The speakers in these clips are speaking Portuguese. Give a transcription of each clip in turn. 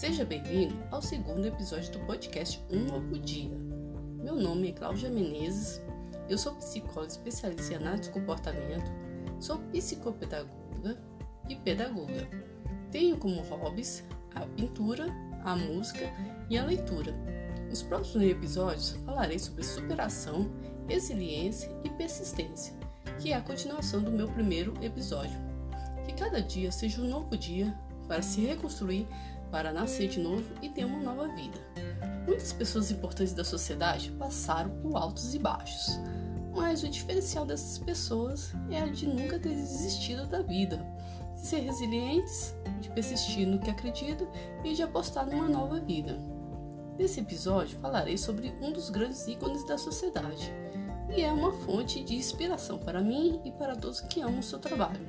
Seja bem-vindo ao segundo episódio do podcast Um Novo Dia. Meu nome é Cláudia Menezes, eu sou psicóloga especialista em análise comportamento, sou psicopedagoga e pedagoga. Tenho como hobbies a pintura, a música e a leitura. Nos próximos episódios falarei sobre superação, resiliência e persistência, que é a continuação do meu primeiro episódio. Que cada dia seja um novo dia para se reconstruir para nascer de novo e ter uma nova vida. Muitas pessoas importantes da sociedade passaram por altos e baixos, mas o diferencial dessas pessoas é a de nunca ter desistido da vida, de ser resilientes, de persistir no que acredita e de apostar numa nova vida. Nesse episódio falarei sobre um dos grandes ícones da sociedade e é uma fonte de inspiração para mim e para todos que amam o seu trabalho.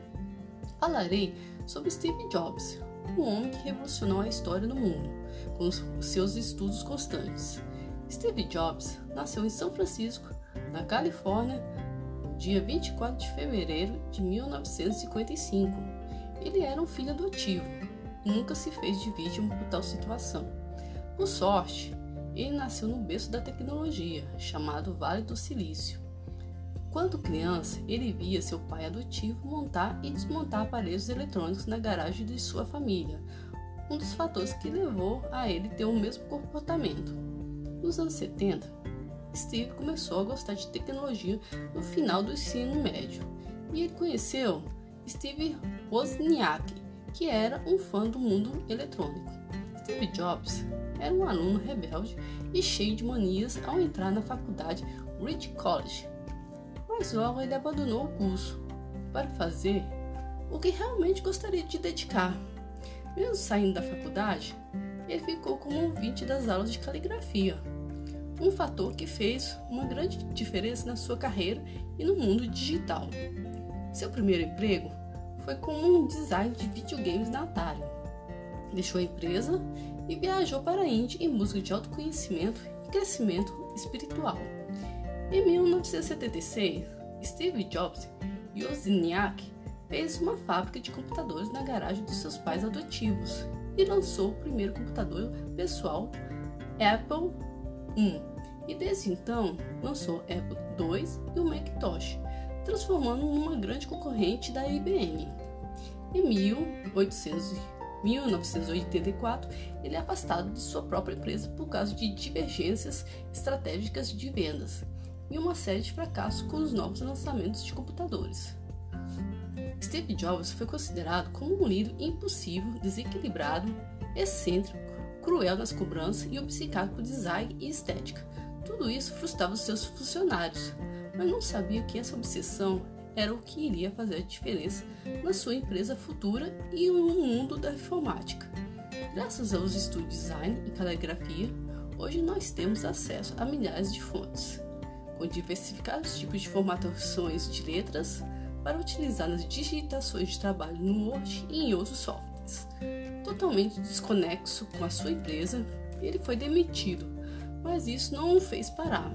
Falarei sobre Steve Jobs, um homem que revolucionou a história do mundo com os seus estudos constantes. Steve Jobs nasceu em São Francisco, na Califórnia, no dia 24 de fevereiro de 1955. Ele era um filho adotivo e nunca se fez de vítima por tal situação. Por sorte, ele nasceu no berço da tecnologia, chamado Vale do Silício. Quando criança, ele via seu pai adotivo montar e desmontar aparelhos eletrônicos na garagem de sua família, um dos fatores que levou a ele ter o mesmo comportamento. Nos anos 70, Steve começou a gostar de tecnologia no final do ensino médio e ele conheceu Steve Wozniak, que era um fã do mundo eletrônico. Steve Jobs era um aluno rebelde e cheio de manias ao entrar na faculdade Reed College, mas logo ele abandonou o curso para fazer o que realmente gostaria de dedicar. Mesmo saindo da faculdade, ele ficou como ouvinte das aulas de caligrafia, um fator que fez uma grande diferença na sua carreira e no mundo digital. Seu primeiro emprego foi como um design de videogames na Atari. Deixou a empresa e viajou para a Índia em busca de autoconhecimento e crescimento espiritual. Em 1976, Steve Jobs Wozniak fez uma fábrica de computadores na garagem dos seus pais adotivos e lançou o primeiro computador pessoal Apple I. E desde então lançou Apple II e o Macintosh, transformando numa grande concorrente da IBM. Em 1800 1984, ele é afastado de sua própria empresa por causa de divergências estratégicas de vendas e uma série de fracassos com os novos lançamentos de computadores. Steve Jobs foi considerado como um líder impossível, desequilibrado, excêntrico, cruel nas cobranças e obcecado por design e estética. Tudo isso frustrava os seus funcionários, mas não sabia que essa obsessão era o que iria fazer a diferença na sua empresa futura e no mundo da informática. Graças aos estudos de design e caligrafia, hoje nós temos acesso a milhares de fontes com diversificados tipos de formatações de letras para utilizar nas digitações de trabalho no Word e em outros softwares. Totalmente desconexo com a sua empresa, ele foi demitido, mas isso não o fez parar.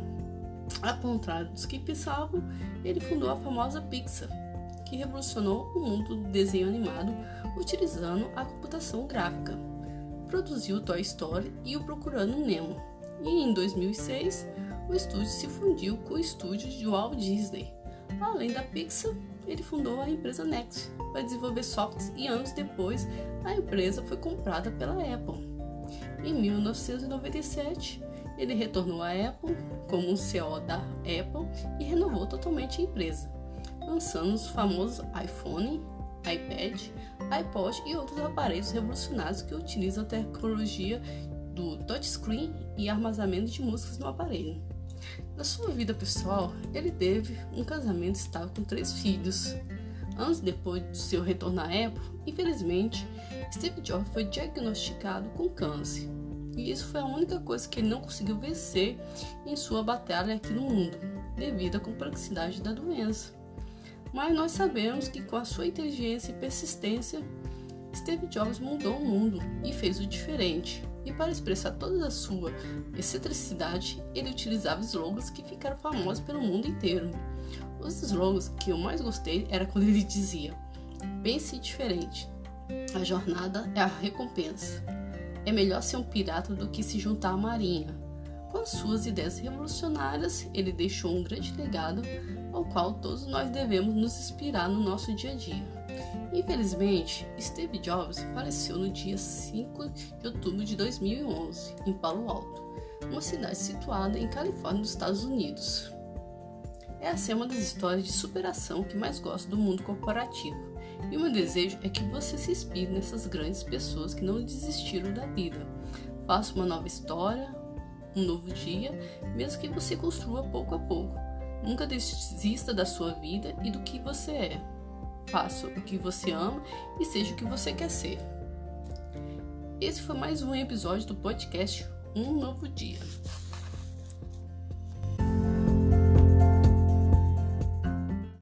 Ao contrário dos que pensavam, ele fundou a famosa Pixar, que revolucionou o mundo do desenho animado utilizando a computação gráfica. Produziu Toy Story e o Procurando Nemo. E em 2006, o estúdio se fundiu com o estúdio de Walt Disney. Além da Pixar, ele fundou a empresa Next para desenvolver softwares e anos depois a empresa foi comprada pela Apple. Em 1997, ele retornou à Apple como um CEO da Apple e renovou totalmente a empresa, lançando os famosos iPhone, iPad, iPod e outros aparelhos revolucionários que utilizam a tecnologia do touchscreen e armazenamento de músicas no aparelho. Na sua vida pessoal, ele teve um casamento estável com três filhos. Anos depois do seu retorno à Apple, infelizmente, Steve Jobs foi diagnosticado com câncer. E isso foi a única coisa que ele não conseguiu vencer em sua batalha aqui no mundo, devido à complexidade da doença. Mas nós sabemos que com a sua inteligência e persistência, Steve Jobs mudou o mundo e fez o diferente. E para expressar toda a sua excentricidade, ele utilizava slogans que ficaram famosos pelo mundo inteiro. Os slogans que eu mais gostei era quando ele dizia: Pense diferente. A jornada é a recompensa. É melhor ser um pirata do que se juntar à marinha. Com as suas ideias revolucionárias, ele deixou um grande legado ao qual todos nós devemos nos inspirar no nosso dia a dia. Infelizmente, Steve Jobs faleceu no dia 5 de outubro de 2011, em Palo Alto, uma cidade situada em Califórnia, nos Estados Unidos. Essa é uma das histórias de superação que mais gosto do mundo corporativo. E o meu desejo é que você se inspire nessas grandes pessoas que não desistiram da vida. Faça uma nova história, um novo dia, mesmo que você construa pouco a pouco. Nunca desista da sua vida e do que você é. Faça o que você ama e seja o que você quer ser. Esse foi mais um episódio do podcast Um Novo Dia.